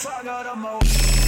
fuck out of my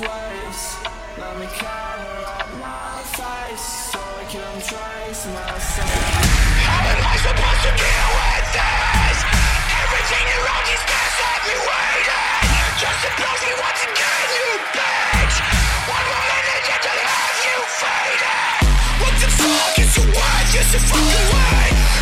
waves. Let me cover up my face So I can trace myself. How am I supposed to deal with this? Everything around is past me waiting Just applause me once again, you bitch. One more minute yet have you faded What the fuck is your word? Yes, you fucking way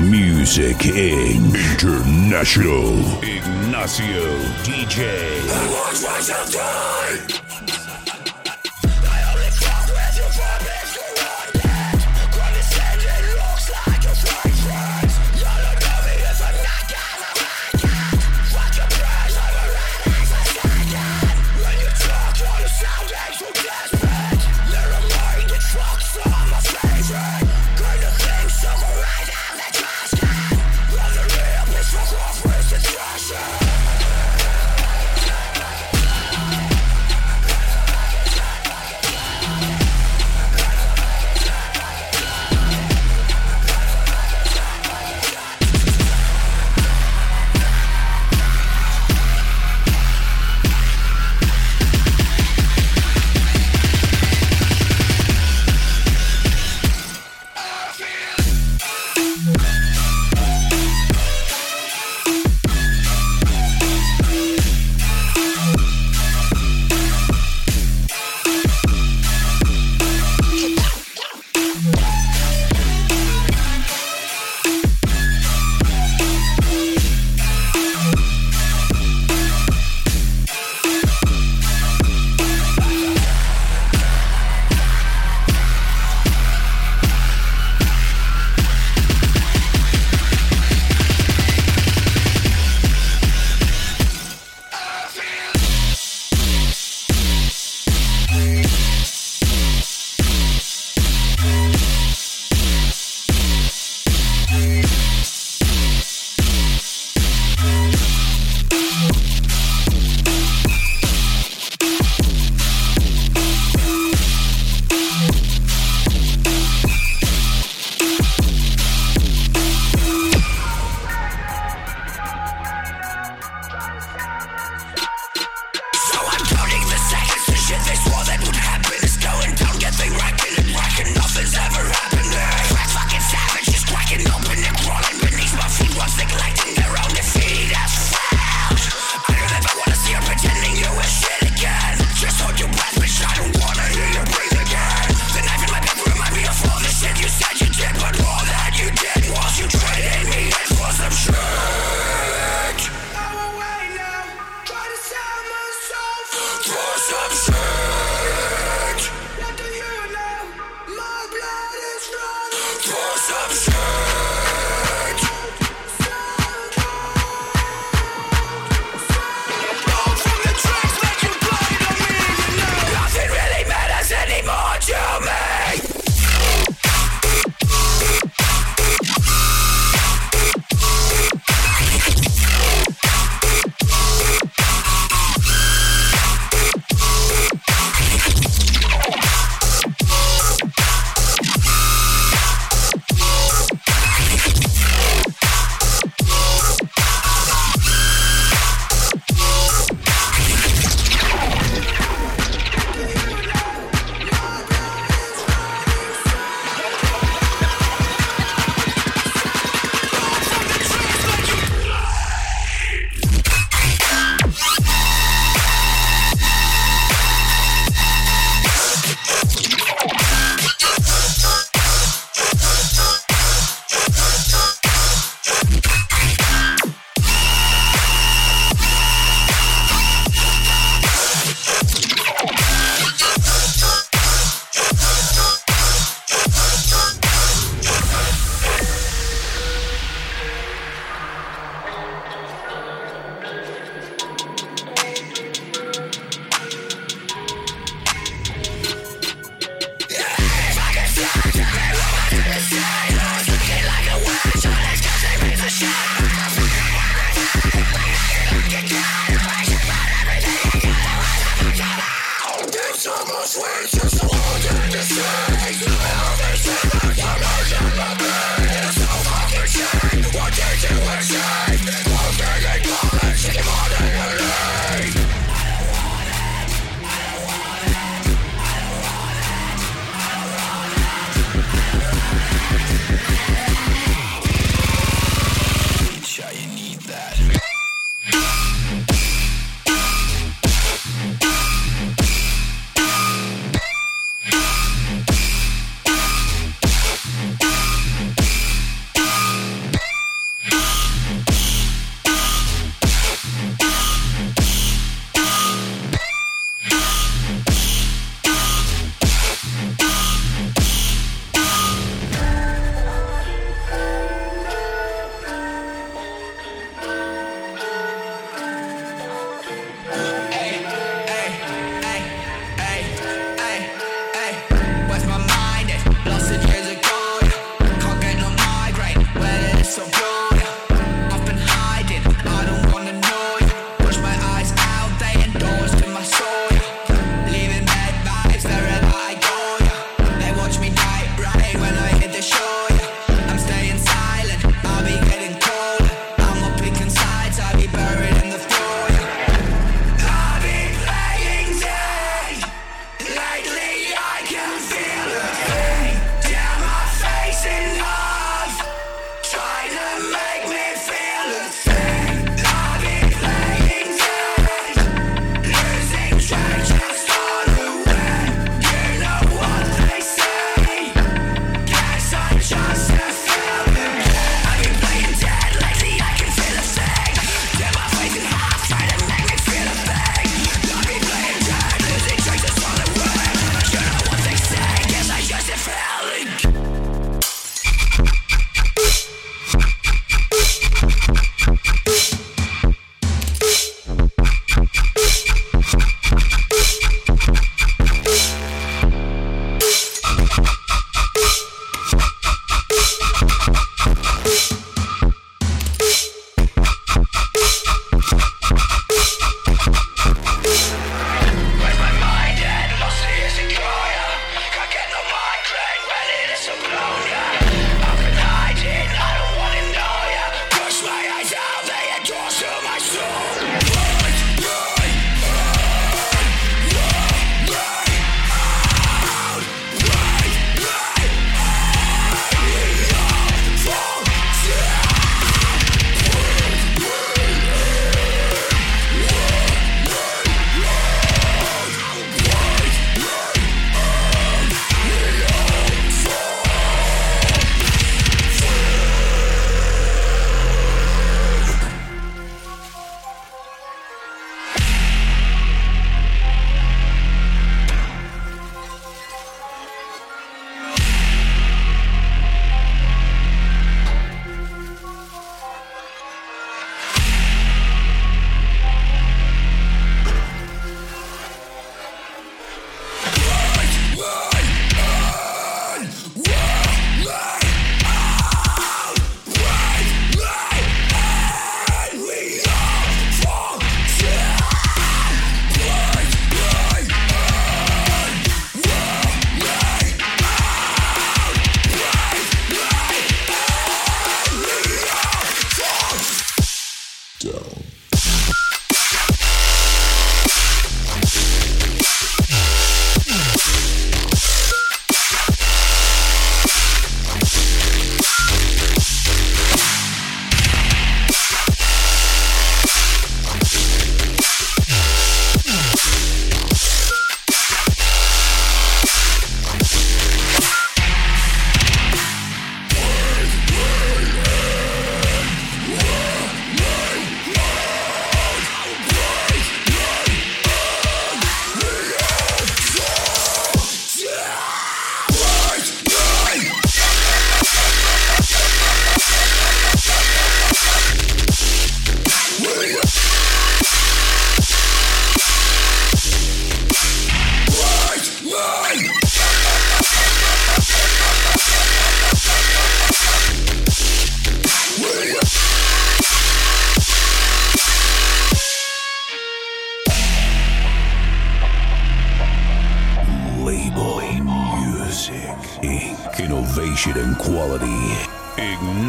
Music in International. Ignacio DJ.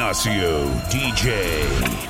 Ignacio DJ.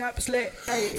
up slit. Hey.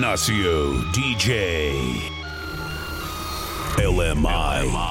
Ignacio DJ. LMI.